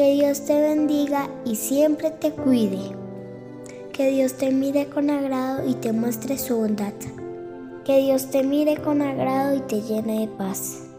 Que Dios te bendiga y siempre te cuide. Que Dios te mire con agrado y te muestre su bondad. Que Dios te mire con agrado y te llene de paz.